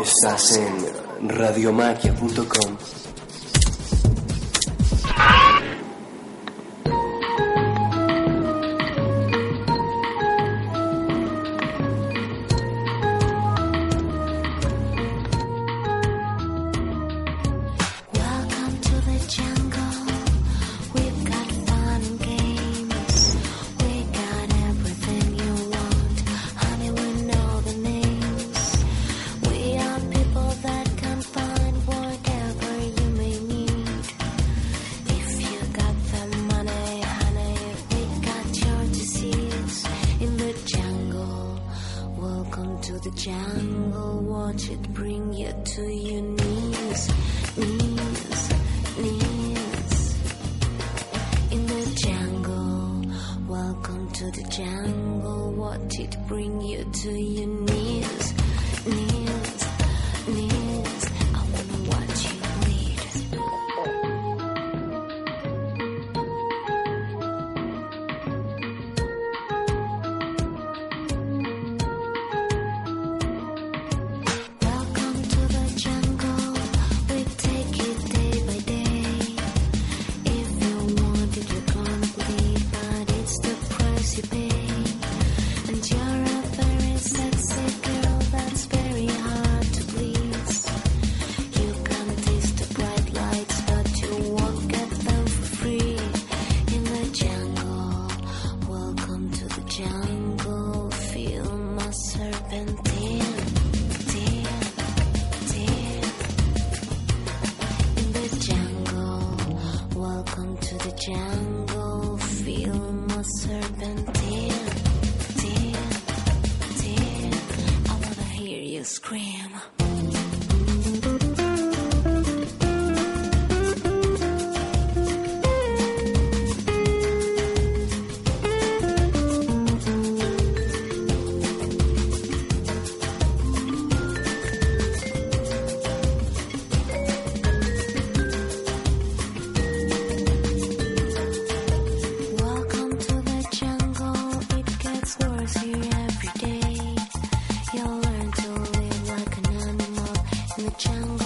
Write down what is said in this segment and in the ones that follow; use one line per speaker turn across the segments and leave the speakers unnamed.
Estás en radiomaquia.com.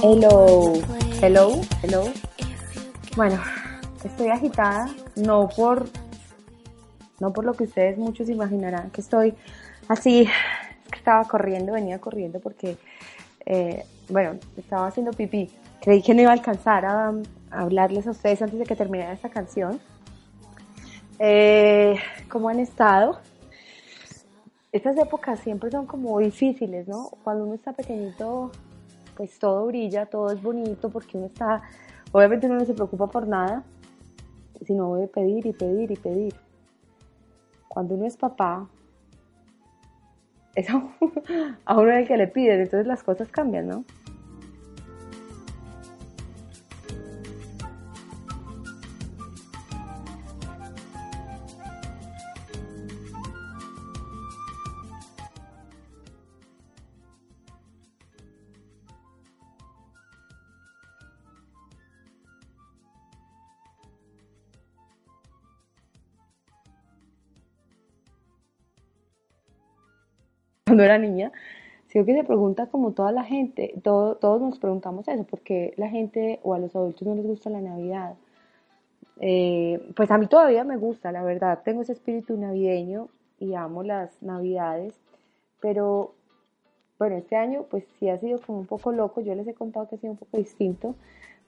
Hello, hello, hello. Bueno, estoy agitada, no por, no por lo que ustedes muchos imaginarán que estoy así, que estaba corriendo, venía corriendo porque, eh, bueno, estaba haciendo pipí. Creí que no iba a alcanzar a, a hablarles a ustedes antes de que terminara esta canción. Eh, ¿Cómo han estado? Estas épocas siempre son como difíciles, ¿no? Cuando uno está pequeñito, pues todo brilla, todo es bonito porque uno está, obviamente uno no se preocupa por nada, sino de pedir y pedir y pedir. Cuando uno es papá, es a uno, el que le piden, entonces las cosas cambian, ¿no? Cuando era niña, sino que se pregunta como toda la gente, todo- todos nos preguntamos eso, porque la gente o a los adultos no les gusta la Navidad. Eh, pues a mí todavía me gusta, la verdad, tengo ese espíritu navideño y amo las Navidades, pero bueno, este año pues sí ha sido como un poco loco, yo les he contado que ha sido un poco distinto,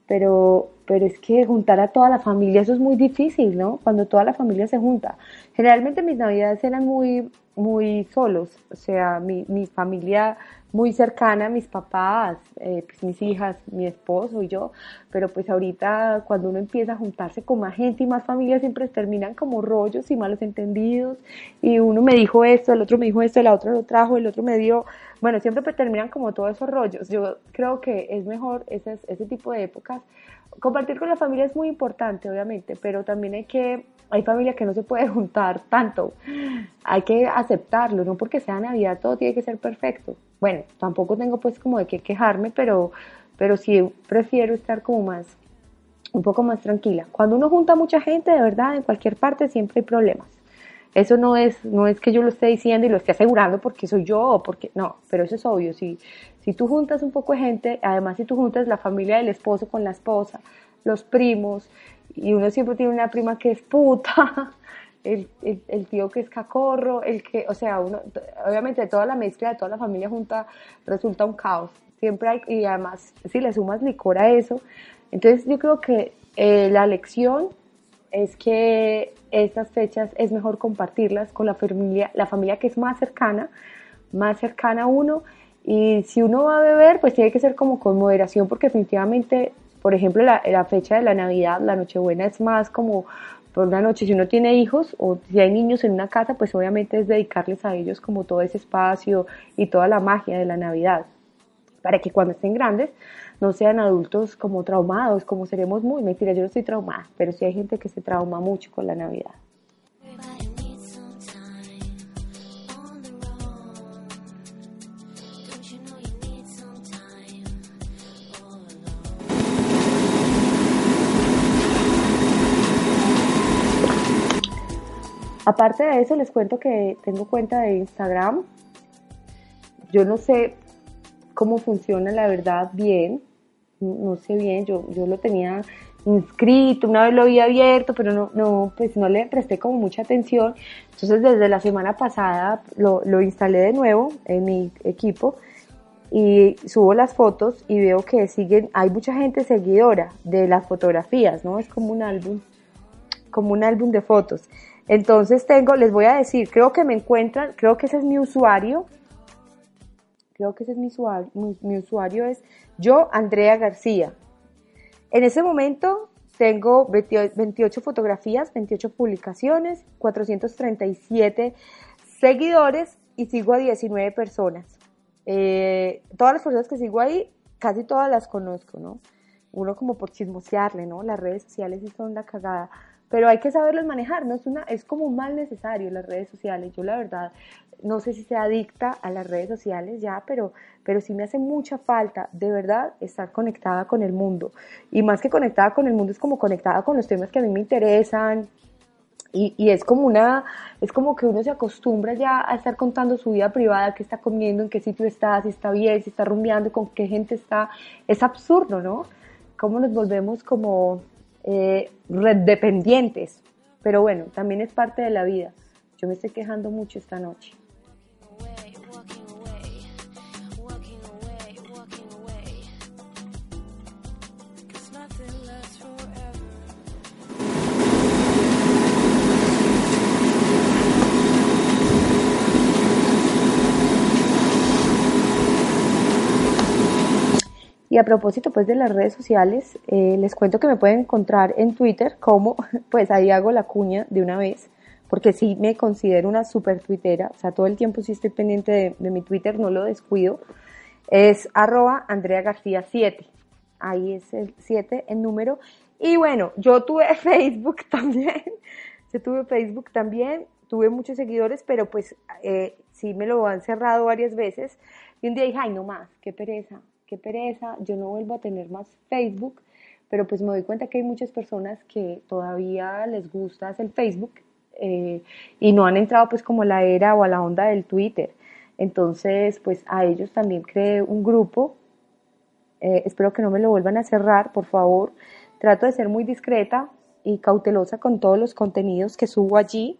pero, pero es que juntar a toda la familia, eso es muy difícil, ¿no? Cuando toda la familia se junta. Generalmente mis navidades eran muy, muy solos, o sea, mi, mi familia muy cercana, mis papás, eh, pues mis hijas, mi esposo y yo, pero pues ahorita cuando uno empieza a juntarse con más gente y más familias siempre terminan como rollos y malos entendidos y uno me dijo esto, el otro me dijo esto, el otro lo trajo, el otro me dio, bueno, siempre pues terminan como todos esos rollos. Yo creo que es mejor ese, ese tipo de épocas. Compartir con la familia es muy importante, obviamente, pero también hay que hay familias que no se puede juntar tanto. Hay que aceptarlo, no porque sea Navidad todo tiene que ser perfecto. Bueno, tampoco tengo pues como de qué quejarme, pero, pero sí prefiero estar como más, un poco más tranquila. Cuando uno junta mucha gente, de verdad, en cualquier parte siempre hay problemas. Eso no es, no es que yo lo esté diciendo y lo esté asegurando porque soy yo o porque, no, pero eso es obvio. Si, si tú juntas un poco de gente, además si tú juntas la familia del esposo con la esposa, los primos, y uno siempre tiene una prima que es puta, el, el, tío que es cacorro, el que, o sea, uno, obviamente toda la mezcla de toda la familia junta resulta un caos. Siempre hay, y además, si le sumas licor a eso, entonces yo creo que eh, la lección es que estas fechas es mejor compartirlas con la familia, la familia que es más cercana, más cercana a uno, y si uno va a beber, pues tiene que ser como con moderación, porque definitivamente por ejemplo, la, fecha de la Navidad, la Nochebuena es más como por una noche, si uno tiene hijos o si hay niños en una casa, pues obviamente es dedicarles a ellos como todo ese espacio y toda la magia de la Navidad, para que cuando estén grandes no sean adultos como traumados, como seremos muy, mentira, yo no estoy traumada, pero sí hay gente que se trauma mucho con la Navidad. Aparte de eso, les cuento que tengo cuenta de Instagram. Yo no sé cómo funciona, la verdad, bien. No sé bien, yo, yo lo tenía inscrito, una vez lo había abierto, pero no, no, pues no le presté como mucha atención. Entonces, desde la semana pasada lo, lo instalé de nuevo en mi equipo y subo las fotos y veo que siguen, hay mucha gente seguidora de las fotografías, ¿no? Es como un álbum, como un álbum de fotos. Entonces tengo, les voy a decir, creo que me encuentran, creo que ese es mi usuario. Creo que ese es mi usuario. Mi, usuario es yo, Andrea García. En ese momento tengo 28 fotografías, 28 publicaciones, 437 seguidores y sigo a 19 personas. Eh, todas las personas que sigo ahí, casi todas las conozco, ¿no? Uno como por chismosearle, ¿no? Las redes sociales son la cagada pero hay que saberlos manejar, no es una, es como un mal necesario las redes sociales. Yo la verdad no sé si sea adicta a las redes sociales ya, pero, pero sí me hace mucha falta, de verdad, estar conectada con el mundo. Y más que conectada con el mundo, es como conectada con los temas que a mí me interesan. Y, y es como una, es como que uno se acostumbra ya a estar contando su vida privada, qué está comiendo, en qué sitio está, si está bien, si está rumbeando, con qué gente está. Es absurdo, ¿no? Cómo nos volvemos como eh, dependientes. Pero bueno, también es parte de la vida. Yo me estoy quejando mucho esta noche. Y a propósito pues de las redes sociales, eh, les cuento que me pueden encontrar en Twitter como, pues ahí hago la cuña de una vez, porque sí me considero una super tuitera, o sea, todo el tiempo sí estoy pendiente de, mi Twitter, no lo descuido, es arroba Andrea García 7, ahí es el 7 en número. Y bueno, yo tuve Facebook también, yo tuve Facebook también, tuve muchos seguidores, pero pues eh, sí me lo han cerrado varias veces. Y un día dije, ay, no más, qué pereza, qué pereza, yo no vuelvo a tener más Facebook, pero pues me doy cuenta que hay muchas personas que todavía les gusta el Facebook eh, y no han entrado pues como a la era o a la onda del Twitter. Entonces, pues a ellos también creé un grupo. Eh, espero que no me lo vuelvan a cerrar, por favor. Trato de ser muy discreta y cautelosa con todos los contenidos que subo allí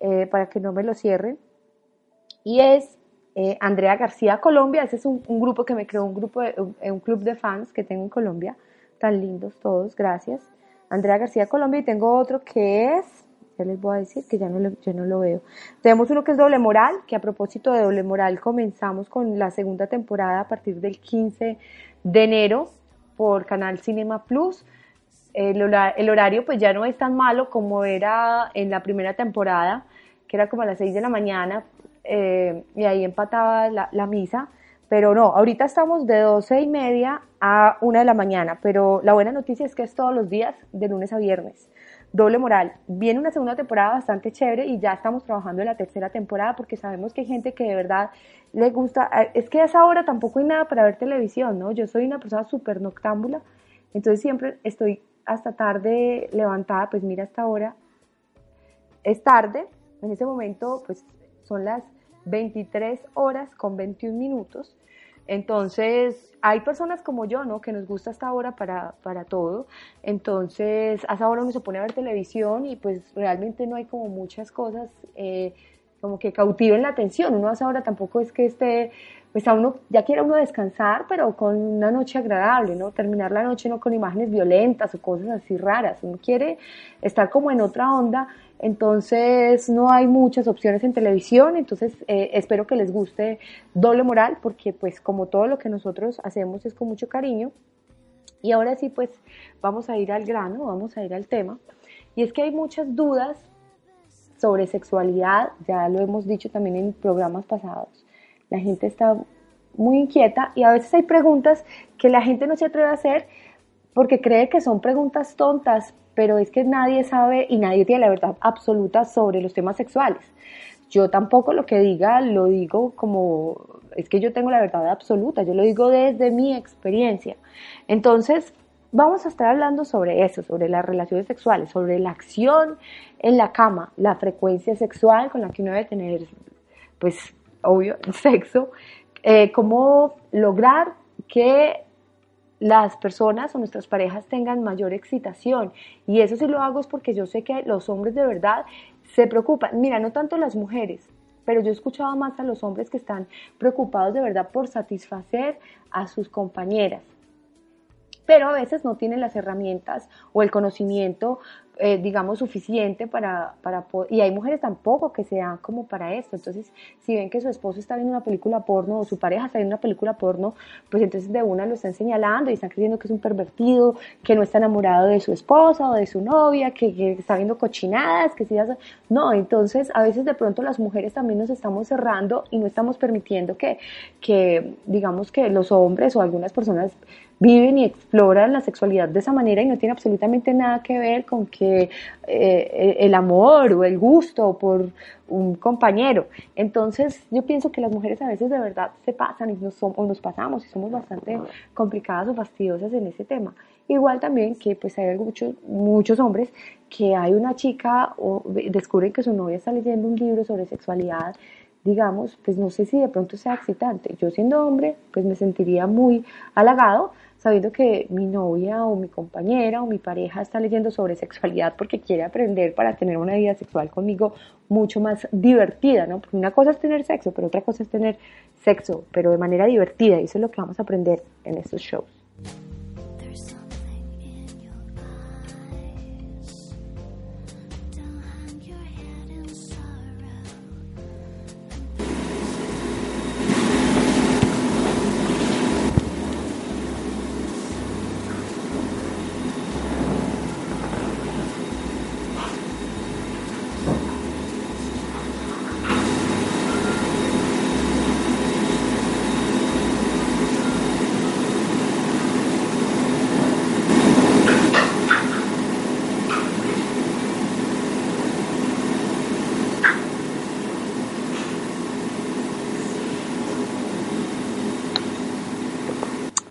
eh, para que no me lo cierren. Y es eh, Andrea García Colombia, ese es un, grupo que me creó, un grupo, de, un, un club de fans que tengo en Colombia, tan lindos todos, gracias. Andrea García Colombia y tengo otro que es Ya les voy a decir que ya no lo, no lo veo. Tenemos uno que es Doble Moral, que a propósito de Doble Moral comenzamos con la segunda temporada a partir del 15 de enero por Canal Cinema Plus. El horario pues ya no es tan malo como era en la primera temporada, que era como a las 6 de la mañana, eh, y ahí empataba la, misa. Pero no, ahorita estamos de 12 y media a 1 de la mañana, pero la buena noticia es que es todos los días, de lunes a viernes. Doble moral. Viene una segunda temporada bastante chévere y ya estamos trabajando en la tercera temporada porque sabemos que hay gente que de verdad le gusta. Es que a esa hora tampoco hay nada para ver televisión, ¿no? Yo soy una persona súper noctámbula, entonces siempre estoy hasta tarde levantada, pues mira, hasta ahora es tarde, en ese momento pues son las 23 horas con 21 minutos. Entonces, hay personas como yo, ¿no? Que nos gusta esta hora para, para todo. Entonces, a esa hora uno se pone a ver televisión y pues realmente no hay como muchas cosas eh, como que cautiven la atención. Uno a esa hora tampoco es que esté, pues a uno, ya quiere uno descansar, pero con una noche agradable, ¿no? Terminar la noche no con imágenes violentas o cosas así raras. Uno quiere estar como en otra onda. Entonces no hay muchas opciones en televisión, entonces eh, espero que les guste Doble Moral porque pues como todo lo que nosotros hacemos es con mucho cariño. Y ahora sí pues vamos a ir al grano, vamos a ir al tema. Y es que hay muchas dudas sobre sexualidad, ya lo hemos dicho también en programas pasados. La gente está muy inquieta y a veces hay preguntas que la gente no se atreve a hacer porque cree que son preguntas tontas, pero es que nadie sabe y nadie tiene la verdad absoluta sobre los temas sexuales. Yo tampoco lo que diga lo digo como, es que yo tengo la verdad absoluta, yo lo digo desde mi experiencia. Entonces, vamos a estar hablando sobre eso, sobre las relaciones sexuales, sobre la acción en la cama, la frecuencia sexual con la que uno debe tener, pues, obvio, sexo, eh, cómo lograr que las personas o nuestras parejas tengan mayor excitación. Y eso sí lo hago es porque yo sé que los hombres de verdad se preocupan. Mira, no tanto las mujeres, pero yo he escuchado más a los hombres que están preocupados de verdad por satisfacer a sus compañeras. Pero a veces no tienen las herramientas o el conocimiento, eh, digamos, suficiente para, para. Y hay mujeres tampoco que se dan como para esto. Entonces, si ven que su esposo está viendo una película porno o su pareja está viendo una película porno, pues entonces de una lo están señalando y están creyendo que es un pervertido, que no está enamorado de su esposa o de su novia, que, que está viendo cochinadas, que si. No, entonces a veces de pronto las mujeres también nos estamos cerrando y no estamos permitiendo que, que digamos que los hombres o algunas personas viven y exploran la sexualidad de esa manera y no tiene absolutamente nada que ver con que eh, el amor o el gusto por un compañero. Entonces yo pienso que las mujeres a veces de verdad se pasan y nos, o nos pasamos y somos bastante complicadas o fastidiosas en ese tema. Igual también que pues hay muchos, muchos hombres que hay una chica o descubren que su novia está leyendo un libro sobre sexualidad digamos, pues no sé si de pronto sea excitante. Yo siendo hombre, pues me sentiría muy halagado sabiendo que mi novia o mi compañera o mi pareja está leyendo sobre sexualidad porque quiere aprender para tener una vida sexual conmigo mucho más divertida, ¿no? Porque una cosa es tener sexo, pero otra cosa es tener sexo, pero de manera divertida, y eso es lo que vamos a aprender en estos shows.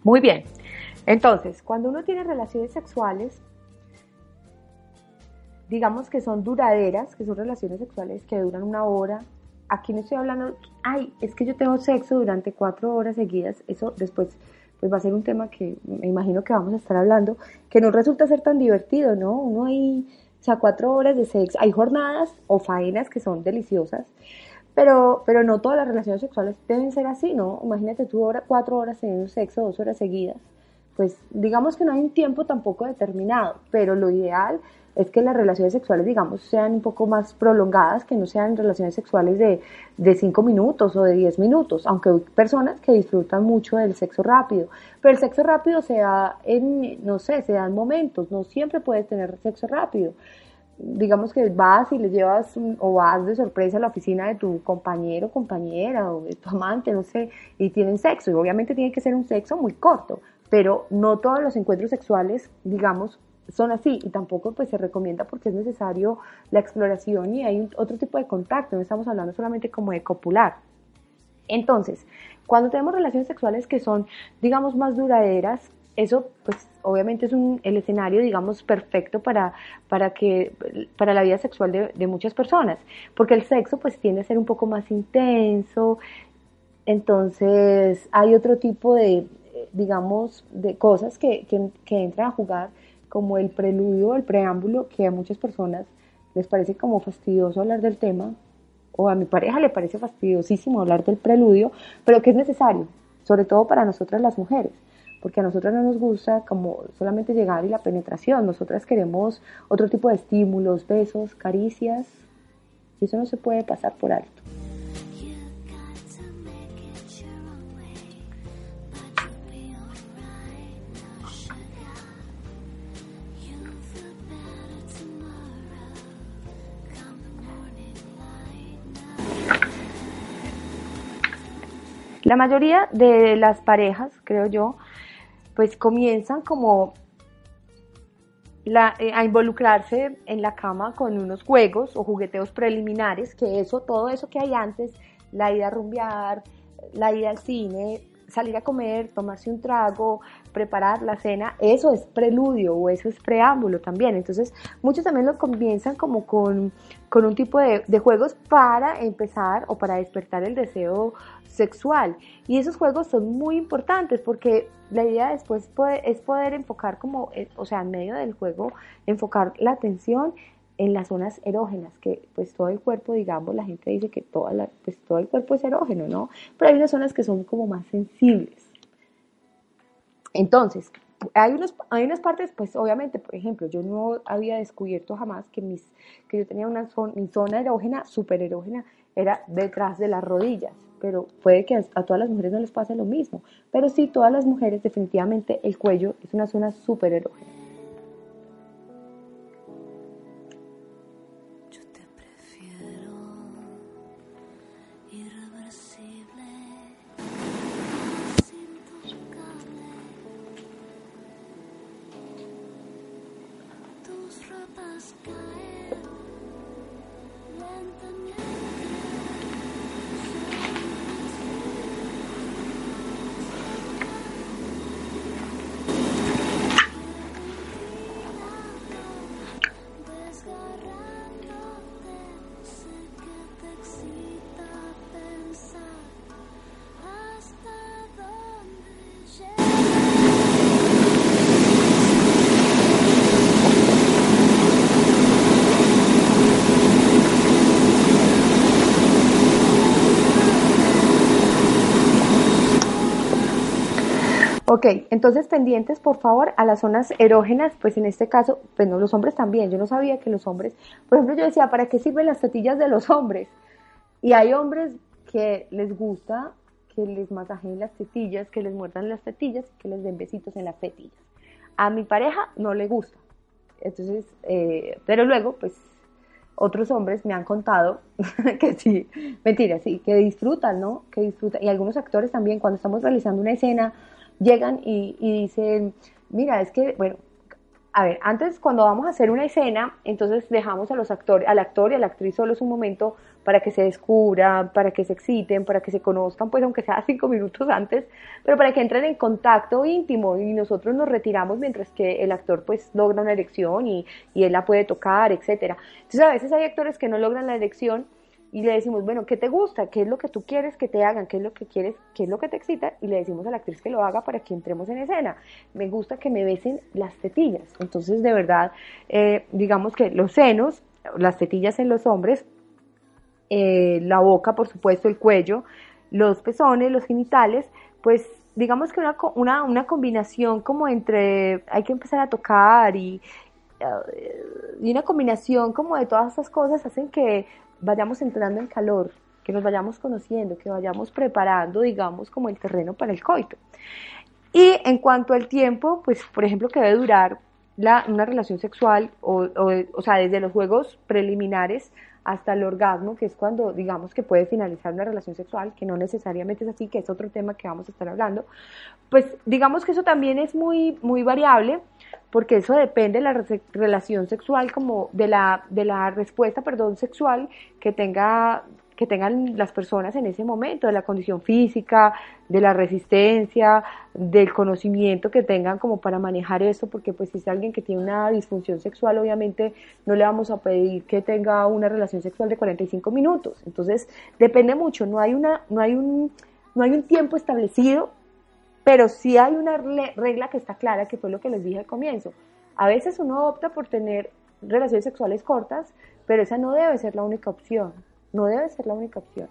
Muy bien. Entonces, cuando uno tiene relaciones sexuales, digamos que son duraderas, que son relaciones sexuales que duran una hora. Aquí no estoy hablando, ay, es que yo tengo sexo durante cuatro horas seguidas. Eso después pues va a ser un tema que me imagino que vamos a estar hablando, que no resulta ser tan divertido, ¿no? Uno hay, o sea, cuatro horas de sexo, hay jornadas o faenas que son deliciosas, pero, pero no todas las relaciones sexuales deben ser así, ¿no? Imagínate tú hora, cuatro horas teniendo sexo, dos horas seguidas. Pues digamos que no hay un tiempo tampoco determinado, pero lo ideal es que las relaciones sexuales, digamos, sean un poco más prolongadas, que no sean relaciones sexuales de, de 5 minutos o de 10 minutos, aunque hay personas que disfrutan mucho del sexo rápido, pero el sexo rápido se da en, no sé, se da en momentos, no siempre puedes tener sexo rápido. Digamos que vas y le llevas o vas de sorpresa a la oficina de tu compañero, compañera o de tu amante, no sé, y tienen sexo, y obviamente tiene que ser un sexo muy corto, pero no todos los encuentros sexuales, digamos, son así. Y tampoco pues se recomienda porque es necesario la exploración y hay otro tipo de contacto, no estamos hablando solamente como de copular. Entonces, cuando tenemos relaciones sexuales que son, digamos, más duraderas, eso, pues, obviamente es un, el escenario, digamos, perfecto para, para, que, para la vida sexual de, muchas personas, porque el sexo, pues, tiende a ser un poco más intenso, entonces hay otro tipo de, digamos, de cosas que, que, que entran a jugar, como el preludio, el preámbulo, que a muchas personas les parece como fastidioso hablar del tema, o a mi pareja le parece fastidiosísimo hablar del preludio, pero que es necesario, sobre todo para nosotras las mujeres, porque a nosotras no nos gusta como solamente llegar y la penetración, nosotras queremos otro tipo de estímulos, besos, caricias, y eso no se puede pasar por alto. La mayoría de las parejas, creo yo, pues comienzan como eh, a involucrarse en la cama con unos juegos o jugueteos preliminares, que eso, todo eso que hay antes, la ida a rumbear, la ida al cine, salir a comer, tomarse un trago, preparar la cena, eso es preludio o eso es preámbulo también. Entonces, muchos también lo comienzan como con, con un tipo de, de juegos para empezar o para despertar el deseo sexual. Y esos juegos son muy importantes porque la idea después puede- es poder enfocar como, eh, o sea, en medio del juego, enfocar la atención en las zonas erógenas, que pues todo el cuerpo, digamos, la gente dice que toda la, pues, todo el cuerpo es erógeno, ¿no? Pero hay unas zonas que son como más sensibles. Entonces, hay, unos, hay unas partes, pues obviamente, por ejemplo, yo no había descubierto jamás que, mis, que yo tenía una zona, mi zona erógena, súper erógena, era detrás de las rodillas, pero puede que a, a todas las mujeres no les pase lo mismo, pero sí, todas las mujeres definitivamente el cuello es una zona súper erógena. Ok, entonces pendientes por favor a las zonas erógenas, pues en este caso, pues no, los hombres también, yo no sabía que los hombres, por ejemplo yo decía, ¿para qué sirven las tetillas de los hombres? Y hay hombres que les gusta que les masajeen las tetillas, que les muerdan las tetillas, que les den besitos en las tetillas. A mi pareja no le gusta, entonces, eh, pero luego pues otros hombres me han contado que sí, mentira, sí, que disfrutan, ¿no? Que disfrutan. Y algunos actores también, cuando estamos realizando una escena, llegan y, y dicen, mira, es que, bueno, a ver, antes cuando vamos a hacer una escena, entonces dejamos a los actores, al actor y a la actriz solos un momento para que se descubran, para que se exciten, para que se conozcan, pues aunque sea cinco minutos antes, pero para que entren en contacto íntimo y nosotros nos retiramos mientras que el actor pues logra una erección y, y él la puede tocar, etcétera. Entonces a veces hay actores que no logran la erección y le decimos, bueno, ¿qué te gusta? ¿Qué es lo que tú quieres que te hagan? ¿Qué es lo que quieres? ¿Qué es lo que te excita? Y le decimos a la actriz que lo haga para que entremos en escena. Me gusta que me besen las tetillas. Entonces, de verdad, eh, digamos que los senos, las tetillas en los hombres, eh, la boca, por supuesto, el cuello, los pezones, los genitales, pues digamos que una, una, una combinación como entre hay que empezar a tocar y, eh, y una combinación como de todas estas cosas hacen que vayamos entrando en calor, que nos vayamos conociendo, que vayamos preparando, digamos, como el terreno para el coito. Y en cuanto al tiempo, pues, por ejemplo, que debe durar la, una relación sexual, o, o, o sea, desde los juegos preliminares hasta el orgasmo, que es cuando digamos que puede finalizar una relación sexual, que no necesariamente es así, que es otro tema que vamos a estar hablando, pues digamos que eso también es muy, muy variable, porque eso depende de la re- relación sexual, como de la, de la respuesta, perdón, sexual que tenga que tengan las personas en ese momento, de la condición física, de la resistencia, del conocimiento que tengan como para manejar esto, porque pues si es alguien que tiene una disfunción sexual, obviamente no le vamos a pedir que tenga una relación sexual de 45 minutos. Entonces, depende mucho, no hay una, no hay un, no hay un tiempo establecido, pero sí hay una regla que está clara, que fue lo que les dije al comienzo. A veces uno opta por tener relaciones sexuales cortas, pero esa no debe ser la única opción. No debe ser la única opción.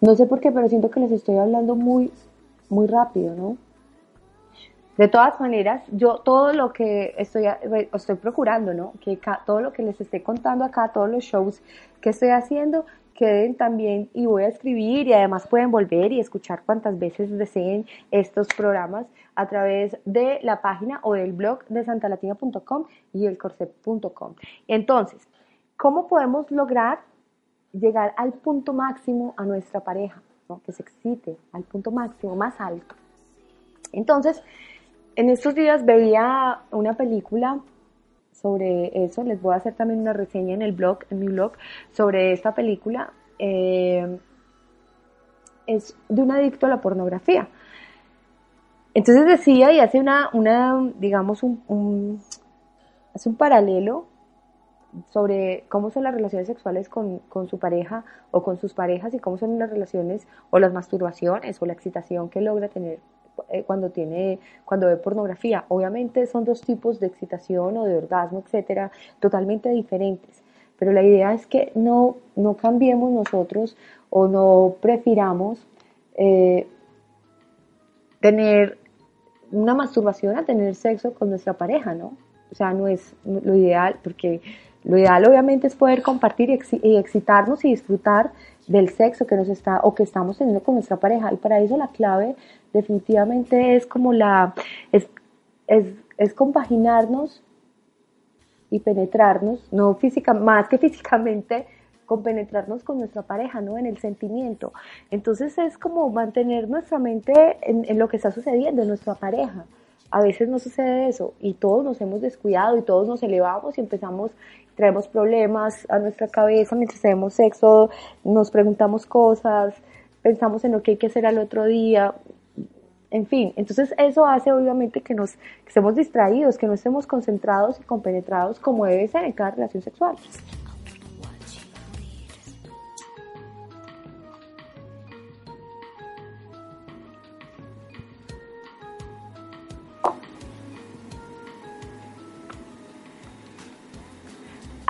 No sé por qué, pero siento que les estoy hablando muy, muy rápido, ¿no? De todas maneras, yo todo lo que estoy, estoy procurando, ¿no? Que todo lo que les esté contando acá, todos los shows que estoy haciendo, queden también y voy a escribir y además pueden volver y escuchar cuantas veces deseen estos programas a través de la página o del blog de santalatina.com y elcorset.com. Entonces, ¿cómo podemos lograr llegar al punto máximo a nuestra pareja? ¿no? Que se excite al punto máximo, más alto. Entonces, en estos días veía una película sobre eso, les voy a hacer también una reseña en el blog, en mi blog, sobre esta película. Eh, es de un adicto a la pornografía. Entonces decía y hace una, una digamos, un, hace un paralelo sobre cómo son las relaciones sexuales con, con su pareja o con sus parejas y cómo son las relaciones o las masturbaciones o la excitación que logra tener eh, cuando tiene cuando ve pornografía. Obviamente son dos tipos de excitación o de orgasmo, etcétera, totalmente diferentes. Pero la idea es que no, no cambiemos nosotros o no prefiramos eh, tener una masturbación a tener sexo con nuestra pareja, ¿no? O sea, no es lo ideal, porque lo ideal obviamente es poder compartir y, excitarnos y disfrutar del sexo que nos está o que estamos teniendo con nuestra pareja. Y para eso la clave definitivamente es como la, es, es, es compaginarnos y penetrarnos, no física, más que físicamente, con penetrarnos con nuestra pareja, ¿no? En el sentimiento. Entonces es como mantener nuestra mente en, en lo que está sucediendo en nuestra pareja. A veces no sucede eso y todos nos hemos descuidado y todos nos elevamos y empezamos, traemos problemas a nuestra cabeza mientras tenemos sexo, nos preguntamos cosas, pensamos en lo que hay que hacer al otro día, en fin, entonces eso hace obviamente que nos que estemos distraídos, que no estemos concentrados y compenetrados como debe ser en cada relación sexual.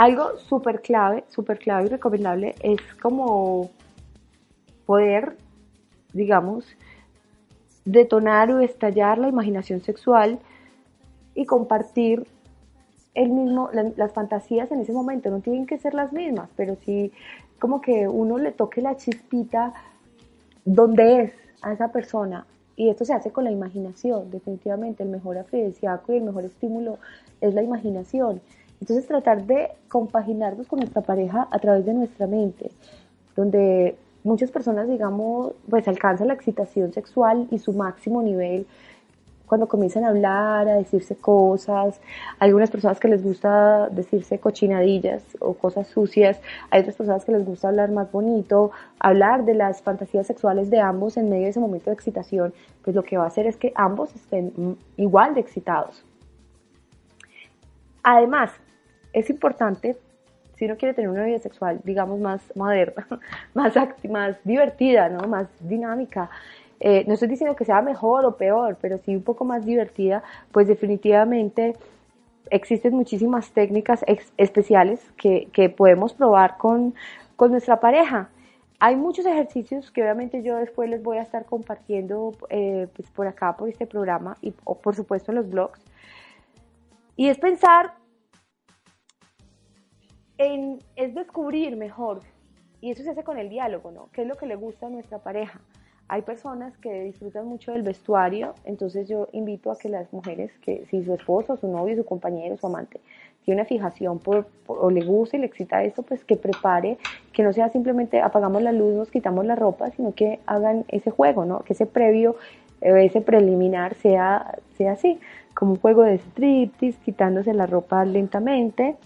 Algo súper clave, súper clave y recomendable es como poder, digamos, detonar o estallar la imaginación sexual y compartir el mismo, la- las fantasías en ese momento. No tienen que ser las mismas, pero sí como que uno le toque la chispita donde es a esa persona. Y esto se hace con la imaginación, definitivamente. El mejor afrodisíaco y el mejor estímulo es la imaginación. Entonces tratar de compaginarnos con nuestra pareja a través de nuestra mente, donde muchas personas, digamos, pues alcanzan la excitación sexual y su máximo nivel cuando comienzan a hablar, a decirse cosas, algunas personas que les gusta decirse cochinadillas o cosas sucias, hay otras personas que les gusta hablar más bonito, hablar de las fantasías sexuales de ambos en medio de ese momento de excitación, pues lo que va a hacer es que ambos estén mm, igual de excitados. Además, es importante, si uno quiere tener una vida sexual, digamos, más moderna, más, más divertida, ¿no? más dinámica, eh, no estoy diciendo que sea mejor o peor, pero sí un poco más divertida, pues definitivamente existen muchísimas técnicas especiales que, que podemos probar con, con nuestra pareja. Hay muchos ejercicios que obviamente yo después les voy a estar compartiendo eh, pues por acá, por este programa y o por supuesto en los blogs. Y es pensar en, es descubrir mejor. Y eso se hace con el diálogo, ¿no? ¿Qué es lo que le gusta a nuestra pareja? Hay personas que disfrutan mucho del vestuario, entonces yo invito a que las mujeres, que si su esposo, su novio, su compañero, su amante, tiene una fijación por, o le gusta y le excita esto, pues que prepare, que no sea simplemente apagamos la luz, nos quitamos la ropa, sino que hagan ese juego, ¿no? Que ese previo, eh, ese preliminar sea, sea así, como un juego de striptease, quitándose la ropa lentamente,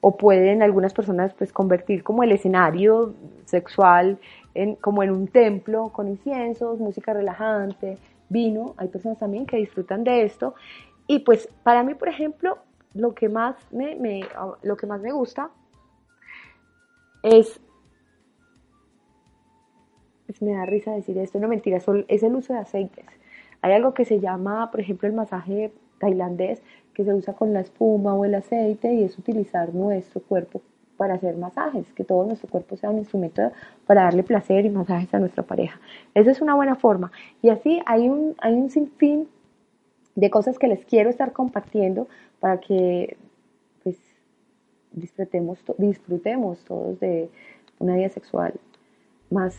o pueden algunas personas pues convertir como el escenario sexual en, como en un templo con inciensos, música relajante, vino, hay personas también que disfrutan de esto y pues para mí por ejemplo lo que más me, lo que más me gusta es es- me da risa decir esto, no mentira, es el uso de aceites. Hay algo que se llama, por ejemplo, el masaje tailandés, que se usa con la espuma o el aceite y es utilizar nuestro cuerpo para hacer masajes, que todo nuestro cuerpo sea un instrumento para darle placer y masajes a nuestra pareja. Esa es una buena forma. Y así hay un, hay un sinfín de cosas que les quiero estar compartiendo para que pues disfrutemos, disfrutemos todos de una vida sexual más,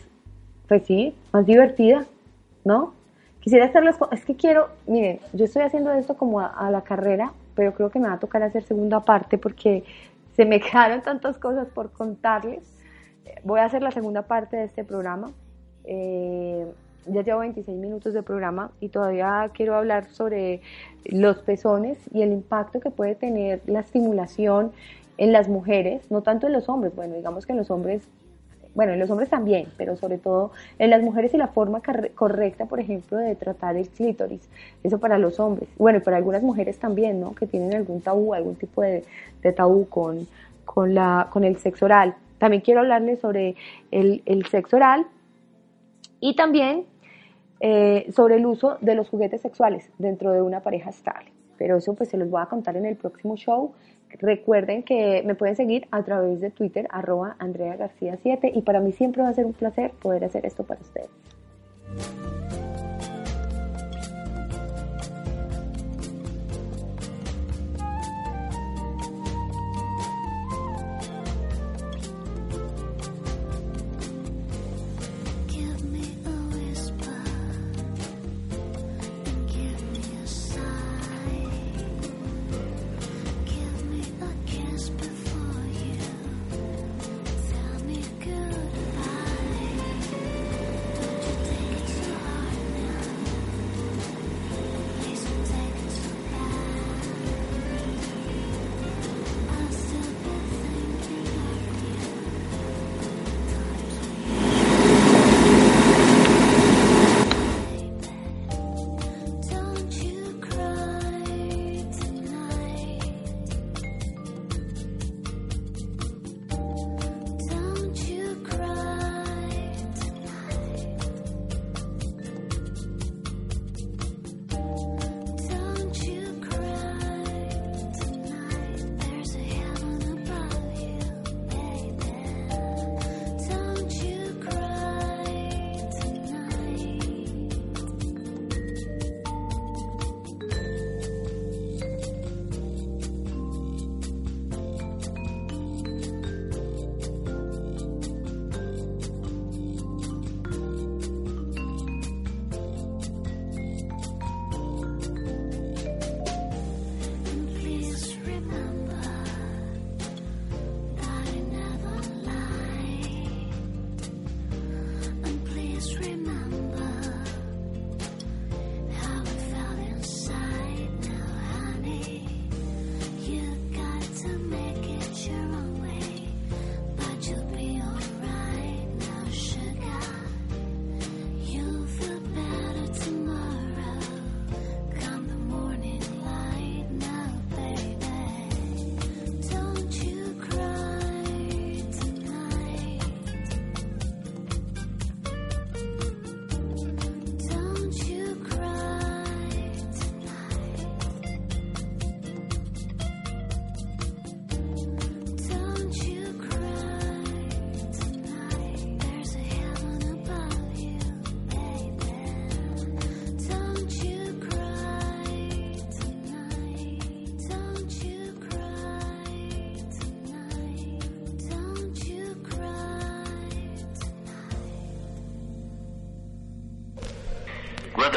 pues sí, más divertida, ¿no? Quisiera hacerles, co- es que quiero, miren, yo estoy haciendo esto como a, a la carrera, pero creo que me va a tocar hacer segunda parte porque se me quedaron tantas cosas por contarles. Voy a hacer la segunda parte de este programa. Eh, ya llevo 26 minutos de programa y todavía quiero hablar sobre los pezones y el impacto que puede tener la estimulación en las mujeres, no tanto en los hombres, bueno, digamos que en los hombres bueno, en los hombres también, pero sobre todo en las mujeres y la forma correcta, por ejemplo, de tratar el clítoris. Eso para los hombres. Bueno, y para algunas mujeres también, ¿no? Que tienen algún tabú, algún tipo de, de tabú con, con, la, con el sexo oral. También quiero hablarles sobre el, el sexo oral y también eh, sobre el uso de los juguetes sexuales dentro de una pareja estable. Pero eso pues se los voy a contar en el próximo show. Recuerden que me pueden seguir a través de Twitter, arroba Andrea García 7 y para mí siempre va a ser un placer poder hacer esto para ustedes.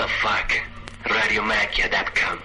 The fuck? Radiomachia.com